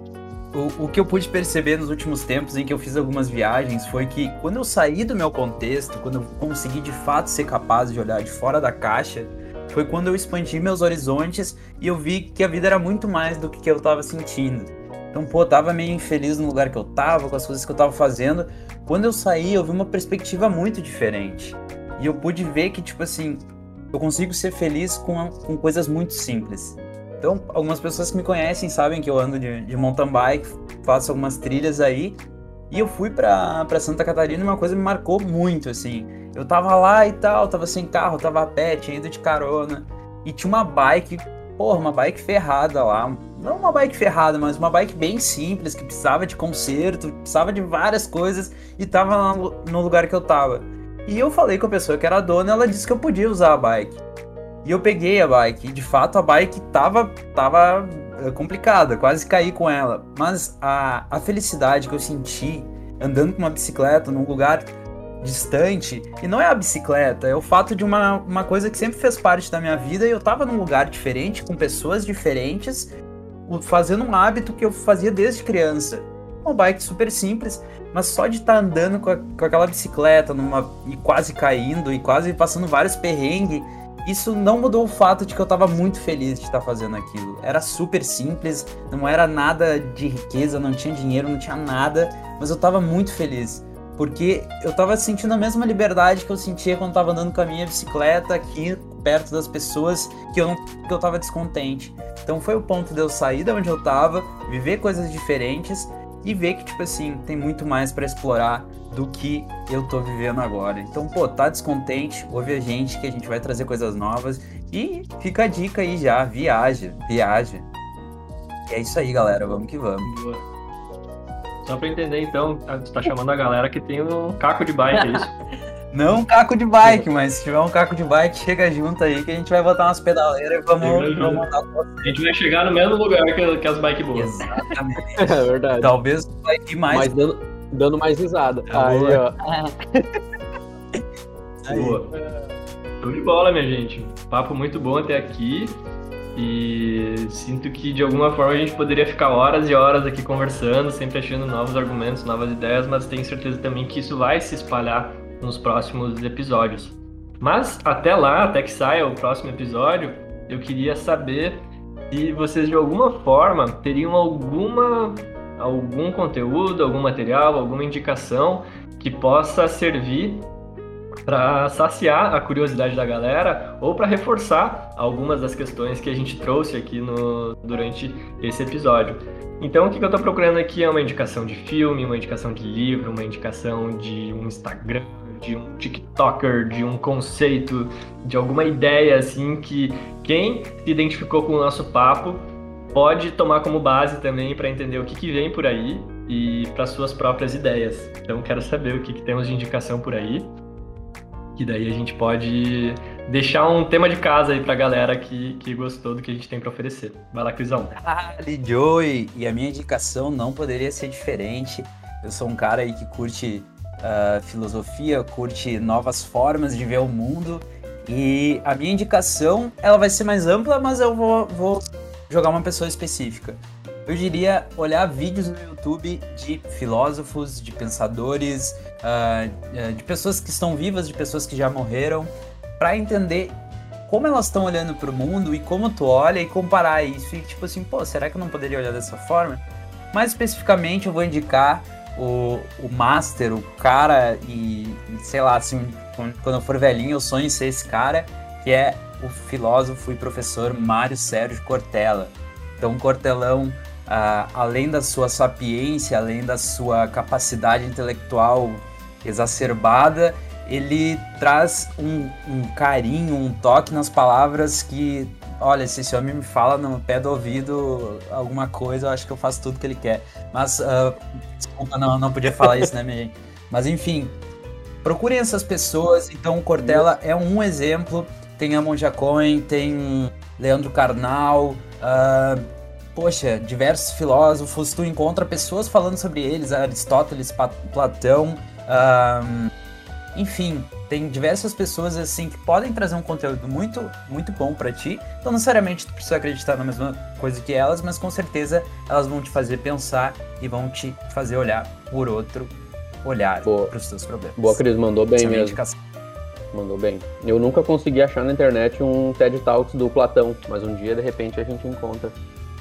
o, o que eu pude perceber nos últimos tempos em que eu fiz algumas viagens foi que quando eu saí do meu contexto, quando eu consegui de fato ser capaz de olhar de fora da caixa, foi quando eu expandi meus horizontes e eu vi que a vida era muito mais do que eu estava sentindo. Então, pô, eu tava meio infeliz no lugar que eu tava, com as coisas que eu tava fazendo. Quando eu saí, eu vi uma perspectiva muito diferente. E eu pude ver que, tipo assim, eu consigo ser feliz com, com coisas muito simples. Então, algumas pessoas que me conhecem sabem que eu ando de, de mountain bike, faço algumas trilhas aí. E eu fui pra, pra Santa Catarina e uma coisa me marcou muito, assim. Eu tava lá e tal, tava sem carro, tava a pé, tinha ido de carona. E tinha uma bike, porra, uma bike ferrada lá. Não uma bike ferrada, mas uma bike bem simples, que precisava de conserto, precisava de várias coisas. E tava no lugar que eu tava. E eu falei com a pessoa que era a dona, ela disse que eu podia usar a bike. E eu peguei a bike. E de fato a bike tava, tava eh, complicada, quase caí com ela. Mas a, a felicidade que eu senti andando com uma bicicleta num lugar distante, e não é a bicicleta, é o fato de uma, uma coisa que sempre fez parte da minha vida e eu tava num lugar diferente, com pessoas diferentes, fazendo um hábito que eu fazia desde criança. Uma bike super simples, mas só de estar tá andando com, a, com aquela bicicleta numa, e quase caindo e quase passando vários perrengues isso não mudou o fato de que eu estava muito feliz de estar fazendo aquilo. Era super simples, não era nada de riqueza, não tinha dinheiro, não tinha nada, mas eu estava muito feliz. Porque eu estava sentindo a mesma liberdade que eu sentia quando estava andando com a minha bicicleta aqui perto das pessoas que eu não, que eu tava descontente. Então foi o ponto de eu sair da onde eu estava, viver coisas diferentes e ver que tipo assim, tem muito mais para explorar do que eu tô vivendo agora. Então, pô, tá descontente, ouve a gente que a gente vai trazer coisas novas e fica a dica aí já, viaja, viaja. E é isso aí, galera, vamos que vamos. Boa. Só pra entender então, você tá chamando a galera que tem um caco de bike, é isso? Não um caco de bike, mas se tiver um caco de bike, chega junto aí que a gente vai botar umas pedaleiras e vamos, vamos mandar A gente vai chegar no mesmo lugar que, que as bikes boas. Exatamente. é verdade. Talvez vai ir mais. Mas dando, dando mais risada. É aí, ó. aí. Boa. Show de bola, minha gente. Papo muito bom até aqui. E sinto que de alguma forma a gente poderia ficar horas e horas aqui conversando, sempre achando novos argumentos, novas ideias, mas tenho certeza também que isso vai se espalhar nos próximos episódios. Mas até lá, até que saia o próximo episódio, eu queria saber se vocês de alguma forma teriam alguma algum conteúdo, algum material, alguma indicação que possa servir para saciar a curiosidade da galera ou para reforçar algumas das questões que a gente trouxe aqui no, durante esse episódio. Então, o que eu estou procurando aqui é uma indicação de filme, uma indicação de livro, uma indicação de um Instagram, de um TikToker, de um conceito, de alguma ideia assim que quem se identificou com o nosso papo pode tomar como base também para entender o que, que vem por aí e para suas próprias ideias. Então quero saber o que, que temos de indicação por aí. Que daí a gente pode deixar um tema de casa aí pra galera que, que gostou do que a gente tem para oferecer. Vai lá, Crisão. Ali, Joey! E a minha indicação não poderia ser diferente. Eu sou um cara aí que curte uh, filosofia, curte novas formas de ver o mundo. E a minha indicação, ela vai ser mais ampla, mas eu vou, vou jogar uma pessoa específica. Eu diria olhar vídeos no YouTube de filósofos, de pensadores, uh, de pessoas que estão vivas, de pessoas que já morreram, para entender como elas estão olhando para o mundo e como tu olha e comparar isso. E tipo assim, pô, será que eu não poderia olhar dessa forma? Mais especificamente, eu vou indicar o, o master, o cara, e, e sei lá, assim, quando eu for velhinho, eu sonho em ser esse cara, que é o filósofo e professor Mário Sérgio Cortella. Então, Cortelão, ah, além da sua sapiência, além da sua capacidade intelectual exacerbada, ele traz um, um, carinho, um toque nas palavras que, olha, se esse homem me fala no pé do ouvido alguma coisa, eu acho que eu faço tudo que ele quer. Mas, uh, desculpa, não, não podia falar isso, né, minha gente? Mas, enfim, procurem essas pessoas. Então, o Cortella é um exemplo tem a Monja Cohen, tem Leandro Carnal, uh, poxa, diversos filósofos, tu encontra pessoas falando sobre eles, Aristóteles, Platão, uh, enfim, tem diversas pessoas assim que podem trazer um conteúdo muito, muito bom para ti. Não necessariamente tu precisa acreditar na mesma coisa que elas, mas com certeza elas vão te fazer pensar e vão te fazer olhar por outro olhar para os teus problemas. Boa, Cris, mandou bem Essa é mesmo. Mandou bem. Eu nunca consegui achar na internet um TED Talks do Platão, mas um dia, de repente, a gente encontra.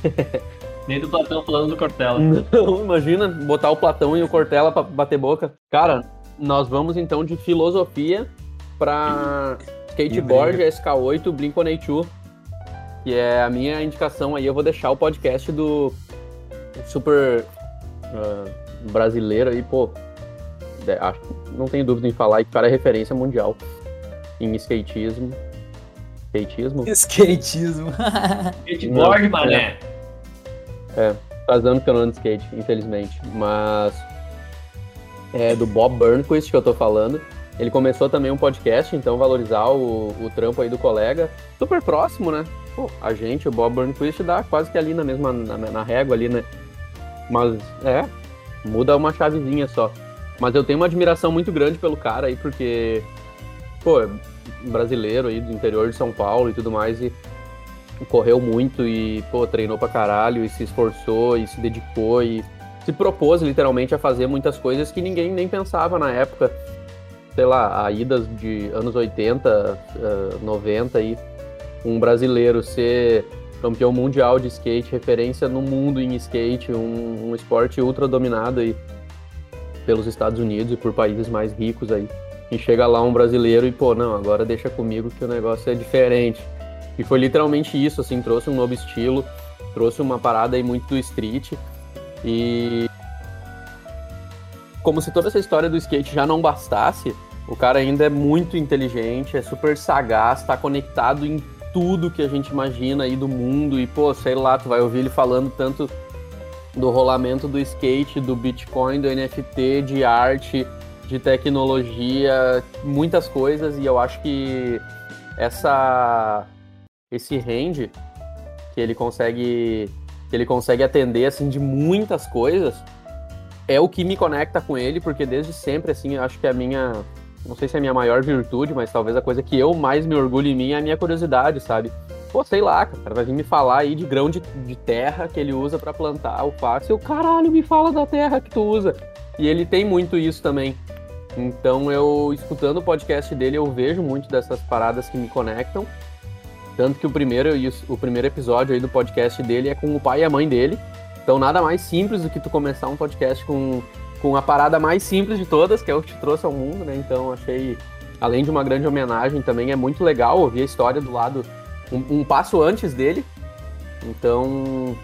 Nem do Platão falando do Cortella. Não, imagina botar o Platão e o Cortella pra bater boca. Cara, nós vamos então de filosofia para skateboard, SK8, Blink-182, que é a minha indicação aí. Eu vou deixar o podcast do super uh, brasileiro aí, pô. Acho, não tenho dúvida em falar que o cara é referência mundial em skatismo. Skatismo? Skatismo. Skateboard, mané. É, faz anos que eu não ando de skate, infelizmente. Mas é do Bob Burnquist que eu tô falando. Ele começou também um podcast, então valorizar o, o trampo aí do colega. Super próximo, né? Pô, a gente, o Bob Burnquist, dá quase que ali na mesma, na, na régua ali, né? Mas, é, muda uma chavezinha só. Mas eu tenho uma admiração muito grande pelo cara aí, porque, pô, é brasileiro aí do interior de São Paulo e tudo mais, e correu muito e, pô, treinou pra caralho e se esforçou e se dedicou e se propôs literalmente a fazer muitas coisas que ninguém nem pensava na época. Sei lá, a idas de anos 80, 90 aí, um brasileiro ser campeão mundial de skate, referência no mundo em skate, um, um esporte ultra dominado aí pelos Estados Unidos e por países mais ricos aí. E chega lá um brasileiro e, pô, não, agora deixa comigo que o negócio é diferente. E foi literalmente isso, assim, trouxe um novo estilo, trouxe uma parada aí muito do street. E como se toda essa história do skate já não bastasse, o cara ainda é muito inteligente, é super sagaz, tá conectado em tudo que a gente imagina aí do mundo. E, pô, sei lá, tu vai ouvir ele falando tanto do rolamento do skate, do Bitcoin, do NFT, de arte, de tecnologia, muitas coisas. E eu acho que essa esse range que ele consegue que ele consegue atender assim de muitas coisas é o que me conecta com ele, porque desde sempre assim, eu acho que a minha não sei se é a minha maior virtude, mas talvez a coisa que eu mais me orgulho em mim é a minha curiosidade, sabe? Pô, sei lá, cara, vai vir me falar aí de grão de, de terra que ele usa para plantar alface. Eu, caralho, me fala da terra que tu usa. E ele tem muito isso também. Então eu, escutando o podcast dele, eu vejo muito dessas paradas que me conectam. Tanto que o primeiro, o primeiro episódio aí do podcast dele é com o pai e a mãe dele. Então nada mais simples do que tu começar um podcast com com a parada mais simples de todas, que é o que te trouxe ao mundo, né? Então achei, além de uma grande homenagem, também é muito legal ouvir a história do lado, um, um passo antes dele. Então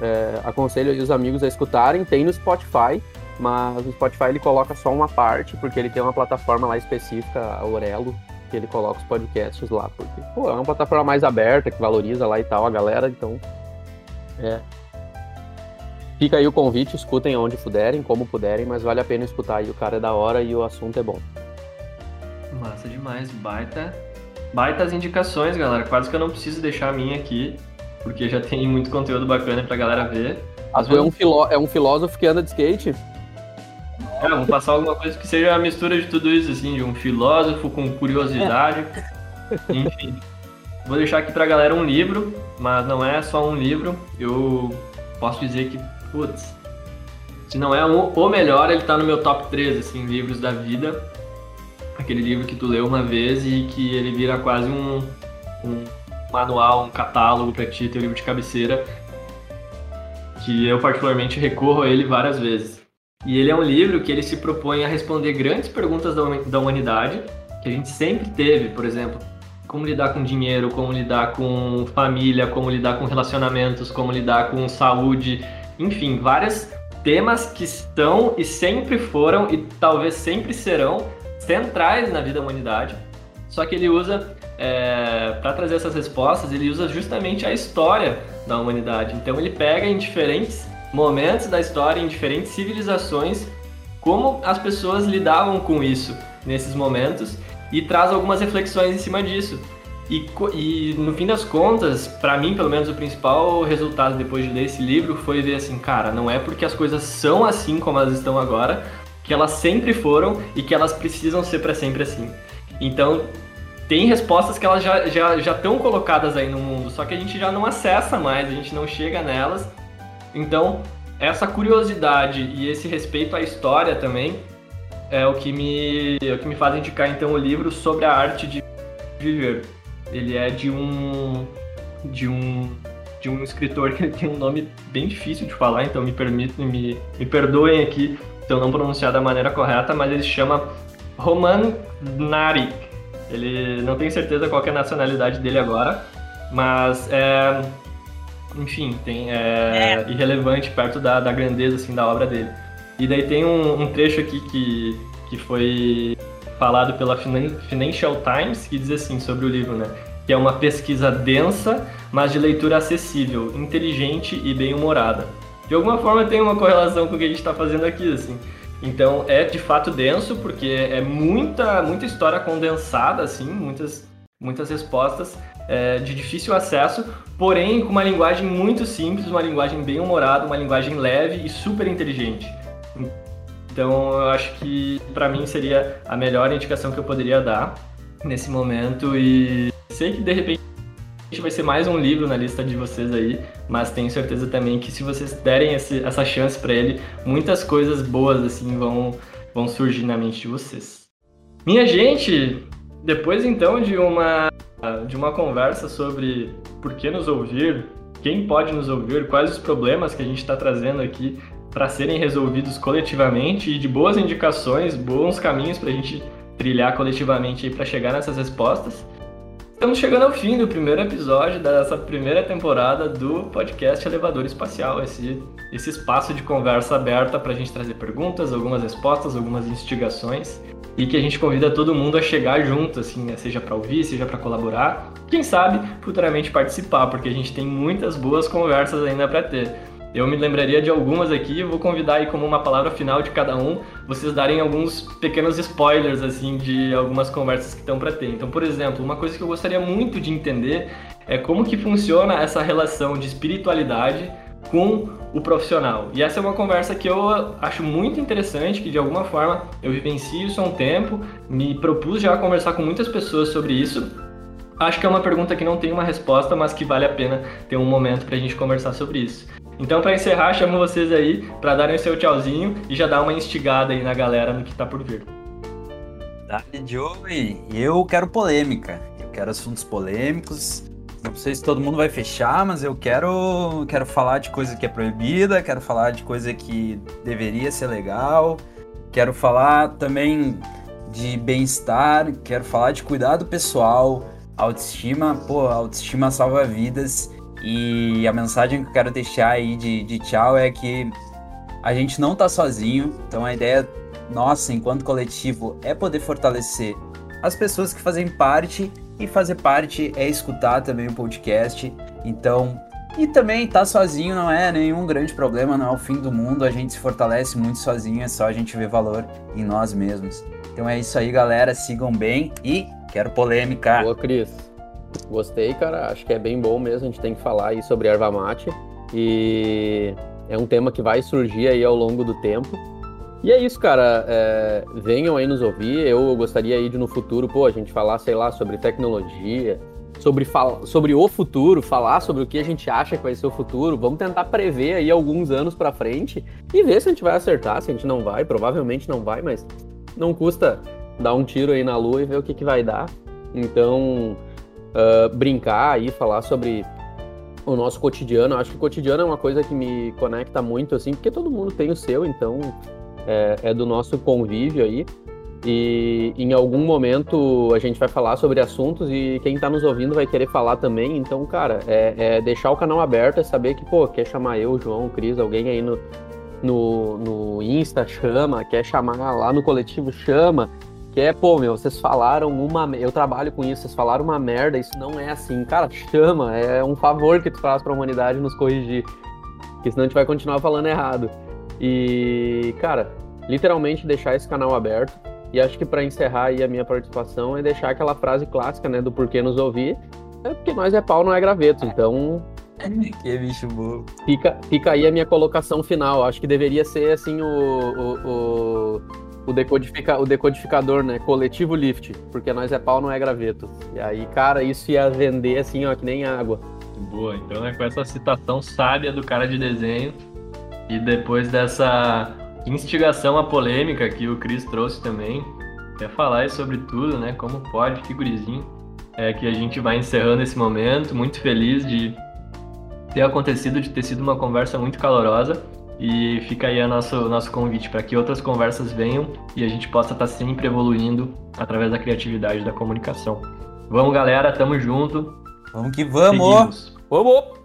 é, aconselho os amigos a escutarem. Tem no Spotify, mas o Spotify ele coloca só uma parte, porque ele tem uma plataforma lá específica, a Orelo, que ele coloca os podcasts lá, porque pô, é uma plataforma mais aberta, que valoriza lá e tal a galera, então é, Fica aí o convite, escutem onde puderem, como puderem, mas vale a pena escutar aí, o cara é da hora e o assunto é bom. Massa demais, baita. Baita as indicações, galera. Quase que eu não preciso deixar a minha aqui, porque já tem muito conteúdo bacana pra galera ver. Mas é um, filó é um filósofo que anda de skate? É, vamos passar alguma coisa que seja a mistura de tudo isso, assim, de um filósofo com curiosidade. Enfim. Vou deixar aqui pra galera um livro, mas não é só um livro. Eu posso dizer que putz, se não é o melhor, ele tá no meu top 3, assim, livros da vida. Aquele livro que tu leu uma vez e que ele vira quase um, um manual, um catálogo para ti, teu livro de cabeceira, que eu particularmente recorro a ele várias vezes. E ele é um livro que ele se propõe a responder grandes perguntas da humanidade, que a gente sempre teve, por exemplo, como lidar com dinheiro, como lidar com família, como lidar com relacionamentos, como lidar com saúde, enfim, vários temas que estão e sempre foram e talvez sempre serão centrais na vida da humanidade. Só que ele usa, é, para trazer essas respostas, ele usa justamente a história da humanidade. Então ele pega em diferentes momentos da história, em diferentes civilizações, como as pessoas lidavam com isso nesses momentos e traz algumas reflexões em cima disso. E, e no fim das contas, para mim, pelo menos, o principal resultado depois de ler esse livro foi ver assim, cara, não é porque as coisas são assim como elas estão agora, que elas sempre foram e que elas precisam ser para sempre assim. Então, tem respostas que elas já já já estão colocadas aí no mundo, só que a gente já não acessa mais, a gente não chega nelas. Então, essa curiosidade e esse respeito à história também é o que me é o que me faz indicar então o livro sobre a arte de viver. Ele é de um de um de um escritor que tem um nome bem difícil de falar, então me permitem, me, me perdoem aqui se eu não pronunciar da maneira correta, mas ele se chama Roman Narik. Ele não tem certeza qual é a nacionalidade dele agora, mas é, enfim, tem, é, é. irrelevante perto da, da grandeza assim, da obra dele. E daí tem um, um trecho aqui que, que foi falado pela Financial Times que diz assim sobre o livro, né? Que é uma pesquisa densa, mas de leitura acessível, inteligente e bem-humorada. De alguma forma tem uma correlação com o que a gente está fazendo aqui, assim. Então é de fato denso, porque é muita, muita história condensada, assim, muitas, muitas respostas é, de difícil acesso, porém com uma linguagem muito simples, uma linguagem bem humorada, uma linguagem leve e super inteligente. Então eu acho que para mim seria a melhor indicação que eu poderia dar nesse momento e sei que de repente vai ser mais um livro na lista de vocês aí, mas tenho certeza também que se vocês derem esse, essa chance para ele, muitas coisas boas assim vão, vão surgir na mente de vocês. Minha gente, depois então de uma de uma conversa sobre por que nos ouvir, quem pode nos ouvir, quais os problemas que a gente está trazendo aqui para serem resolvidos coletivamente e de boas indicações, bons caminhos para a gente trilhar coletivamente para chegar nessas respostas. Estamos chegando ao fim do primeiro episódio dessa primeira temporada do podcast Elevador Espacial, esse, esse espaço de conversa aberta para a gente trazer perguntas, algumas respostas, algumas instigações e que a gente convida todo mundo a chegar junto, assim, né? seja para ouvir, seja para colaborar, quem sabe futuramente participar, porque a gente tem muitas boas conversas ainda para ter. Eu me lembraria de algumas aqui, vou convidar aí como uma palavra final de cada um, vocês darem alguns pequenos spoilers assim de algumas conversas que estão para ter. Então, por exemplo, uma coisa que eu gostaria muito de entender é como que funciona essa relação de espiritualidade com o profissional. E essa é uma conversa que eu acho muito interessante, que de alguma forma eu vivencio isso há um tempo, me propus já conversar com muitas pessoas sobre isso. Acho que é uma pergunta que não tem uma resposta, mas que vale a pena ter um momento para a gente conversar sobre isso. Então, para encerrar, chamo vocês aí para darem o seu tchauzinho e já dar uma instigada aí na galera no que está por vir. Dale, Joey. Eu quero polêmica. Eu quero assuntos polêmicos. Não sei se todo mundo vai fechar, mas eu quero, quero falar de coisa que é proibida, quero falar de coisa que deveria ser legal, quero falar também de bem-estar, quero falar de cuidado pessoal, autoestima, pô, autoestima salva vidas e a mensagem que eu quero deixar aí de, de tchau é que a gente não tá sozinho, então a ideia nossa, enquanto coletivo, é poder fortalecer as pessoas que fazem parte e fazer parte é escutar também o podcast. Então, e também tá sozinho não é nenhum grande problema, não é o fim do mundo. A gente se fortalece muito sozinho, é só a gente ver valor em nós mesmos. Então é isso aí, galera. Sigam bem e quero polêmica. Boa, Cris. Gostei, cara. Acho que é bem bom mesmo. A gente tem que falar aí sobre erva mate. E é um tema que vai surgir aí ao longo do tempo. E é isso, cara. É, venham aí nos ouvir. Eu gostaria aí de no futuro, pô, a gente falar, sei lá, sobre tecnologia, sobre, sobre o futuro, falar sobre o que a gente acha que vai ser o futuro. Vamos tentar prever aí alguns anos para frente e ver se a gente vai acertar, se a gente não vai. Provavelmente não vai, mas não custa dar um tiro aí na lua e ver o que, que vai dar. Então, uh, brincar aí, falar sobre o nosso cotidiano. Acho que o cotidiano é uma coisa que me conecta muito, assim, porque todo mundo tem o seu, então é, é do nosso convívio aí. E em algum momento a gente vai falar sobre assuntos e quem está nos ouvindo vai querer falar também. Então, cara, é, é, deixar o canal aberto, é saber que, pô, quer chamar eu, João, Cris, alguém aí no, no, no Insta, chama, quer chamar lá no coletivo, chama. Quer, pô, meu, vocês falaram uma. Eu trabalho com isso, vocês falaram uma merda, isso não é assim. Cara, chama, é um favor que tu faz para a humanidade nos corrigir. Porque senão a gente vai continuar falando errado. E, cara, literalmente deixar esse canal aberto. E acho que para encerrar aí a minha participação é deixar aquela frase clássica, né, do porquê nos ouvir. É porque nós é pau, não é graveto. Então. que bicho burro. Fica, fica aí a minha colocação final. Acho que deveria ser assim o, o, o, o, decodifica, o decodificador, né? Coletivo lift. Porque nós é pau, não é graveto. E aí, cara, isso ia vender assim, ó, que nem água. Boa, então é com essa citação sábia do cara de desenho e depois dessa instigação à polêmica que o Cris trouxe também, quer falar sobre tudo, né? Como pode, figurizinho. É que a gente vai encerrando esse momento, muito feliz de ter acontecido, de ter sido uma conversa muito calorosa. E fica aí o nosso, nosso convite para que outras conversas venham e a gente possa estar tá sempre evoluindo através da criatividade da comunicação. Vamos, galera, tamo junto. Vamos que vamos! Seguimos. Vamos!